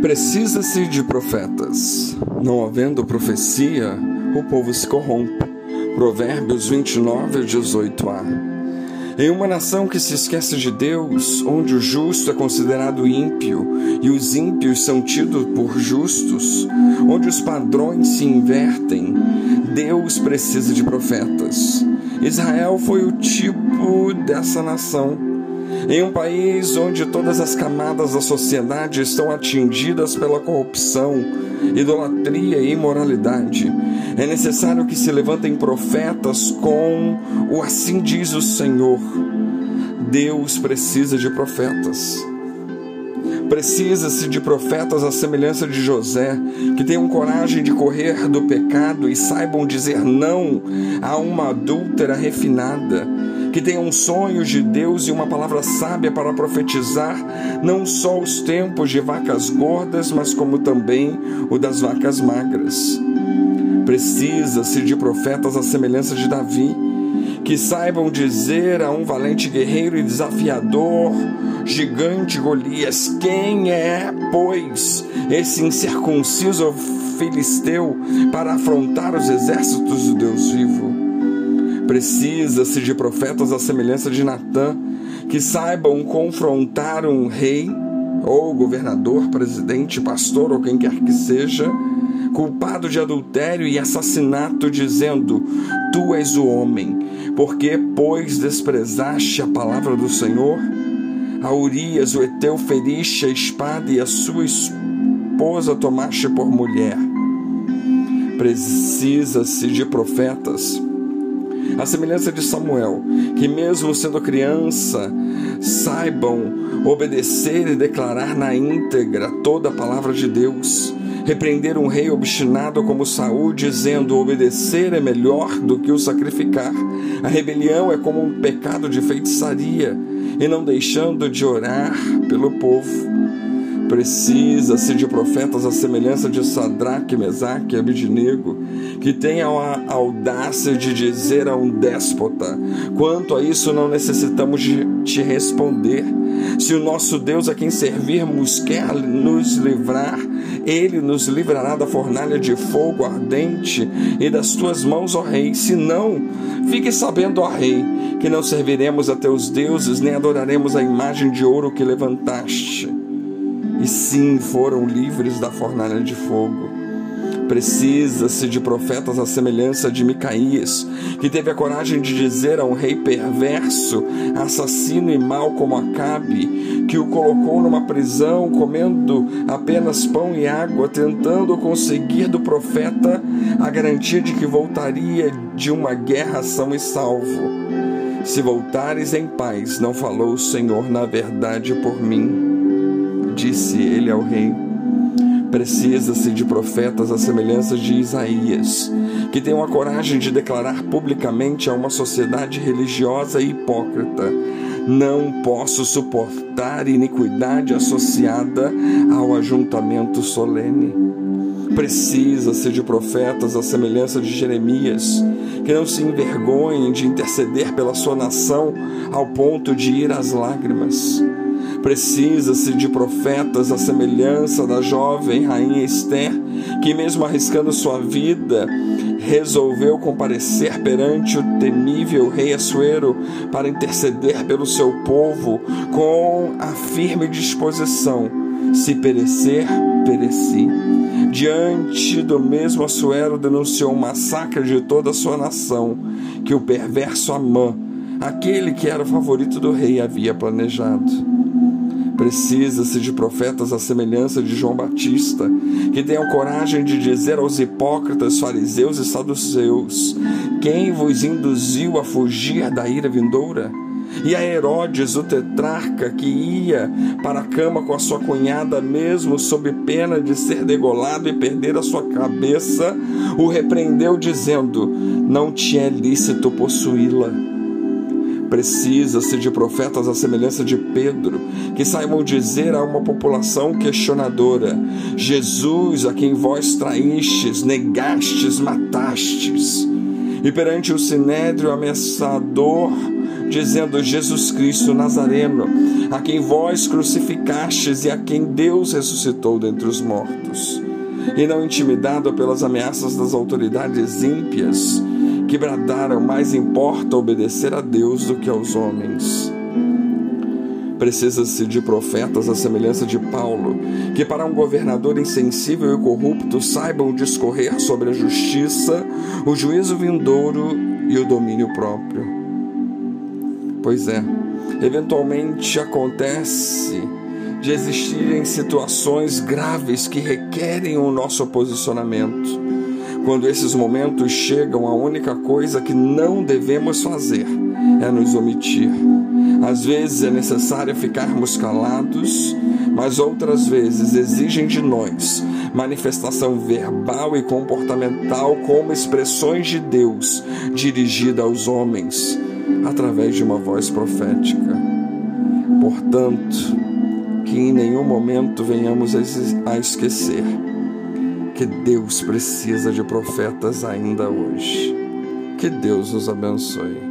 Precisa-se de profetas. Não havendo profecia, o povo se corrompe. Provérbios 29, 18a. Em uma nação que se esquece de Deus, onde o justo é considerado ímpio e os ímpios são tidos por justos, onde os padrões se invertem, Deus precisa de profetas. Israel foi o tipo dessa nação em um país onde todas as camadas da sociedade estão atingidas pela corrupção, idolatria e imoralidade, é necessário que se levantem profetas com o assim diz o Senhor. Deus precisa de profetas. Precisa-se de profetas à semelhança de José, que tenham coragem de correr do pecado e saibam dizer não a uma adúltera refinada, que tenham sonhos de Deus e uma palavra sábia para profetizar não só os tempos de vacas gordas, mas como também o das vacas magras. Precisa-se de profetas à semelhança de Davi, que saibam dizer a um valente guerreiro e desafiador, gigante Golias: Quem é, pois, esse incircunciso filisteu para afrontar os exércitos do Deus vivo? Precisa-se de profetas à semelhança de Natã, que saibam confrontar um rei, ou governador, presidente, pastor ou quem quer que seja, culpado de adultério e assassinato, dizendo: Tu és o homem, porque, pois, desprezaste a palavra do Senhor? A Urias, o Eteu, feriste a espada e a sua esposa tomaste por mulher. Precisa-se de profetas, a semelhança de Samuel, que mesmo sendo criança, saibam obedecer e declarar na íntegra toda a palavra de Deus. Repreender um rei obstinado como Saul, dizendo: obedecer é melhor do que o sacrificar. A rebelião é como um pecado de feitiçaria e não deixando de orar pelo povo. Precisa-se de profetas à semelhança de Sadraque, Mesaque e Abidinego, que tenham a audácia de dizer a um déspota: quanto a isso não necessitamos de te responder. Se o nosso Deus a quem servirmos quer nos livrar, ele nos livrará da fornalha de fogo ardente e das tuas mãos, ó Rei. Se não, fique sabendo, ó Rei, que não serviremos a teus deuses, nem adoraremos a imagem de ouro que levantaste. E sim, foram livres da fornalha de fogo. Precisa-se de profetas à semelhança de Micaías, que teve a coragem de dizer a um rei perverso, assassino e mau como Acabe, que o colocou numa prisão, comendo apenas pão e água, tentando conseguir do profeta a garantia de que voltaria de uma guerra são e salvo. Se voltares em paz, não falou o Senhor na verdade por mim, disse ele ao rei. Precisa-se de profetas à semelhança de Isaías, que tenham a coragem de declarar publicamente a uma sociedade religiosa e hipócrita: Não posso suportar iniquidade associada ao ajuntamento solene. Precisa-se de profetas à semelhança de Jeremias, que não se envergonhem de interceder pela sua nação ao ponto de ir às lágrimas. Precisa-se de profetas à semelhança da jovem rainha Esther, que, mesmo arriscando sua vida, resolveu comparecer perante o temível rei Assuero para interceder pelo seu povo com a firme disposição: se perecer, pereci. Diante do mesmo Assuero, denunciou o massacre de toda a sua nação, que o perverso Amã, aquele que era o favorito do rei, havia planejado. Precisa-se de profetas à semelhança de João Batista, que tenham coragem de dizer aos hipócritas, fariseus e saduceus: Quem vos induziu a fugir da ira vindoura? E a Herodes, o tetrarca, que ia para a cama com a sua cunhada, mesmo sob pena de ser degolado e perder a sua cabeça, o repreendeu, dizendo: Não te é lícito possuí-la. Precisa-se de profetas à semelhança de Pedro, que saibam dizer a uma população questionadora: Jesus, a quem vós traístes, negastes, matastes. E perante o sinédrio ameaçador, dizendo: Jesus Cristo Nazareno, a quem vós crucificastes e a quem Deus ressuscitou dentre os mortos. E não intimidado pelas ameaças das autoridades ímpias, que bradaram: mais importa obedecer a Deus do que aos homens. Precisa-se de profetas à semelhança de Paulo, que para um governador insensível e corrupto saibam discorrer sobre a justiça, o juízo vindouro e o domínio próprio. Pois é, eventualmente acontece de existirem situações graves que requerem o nosso posicionamento. Quando esses momentos chegam, a única coisa que não devemos fazer é nos omitir. Às vezes é necessário ficarmos calados, mas outras vezes exigem de nós manifestação verbal e comportamental como expressões de Deus dirigida aos homens através de uma voz profética. Portanto, que em nenhum momento venhamos a esquecer que Deus precisa de profetas ainda hoje. Que Deus nos abençoe.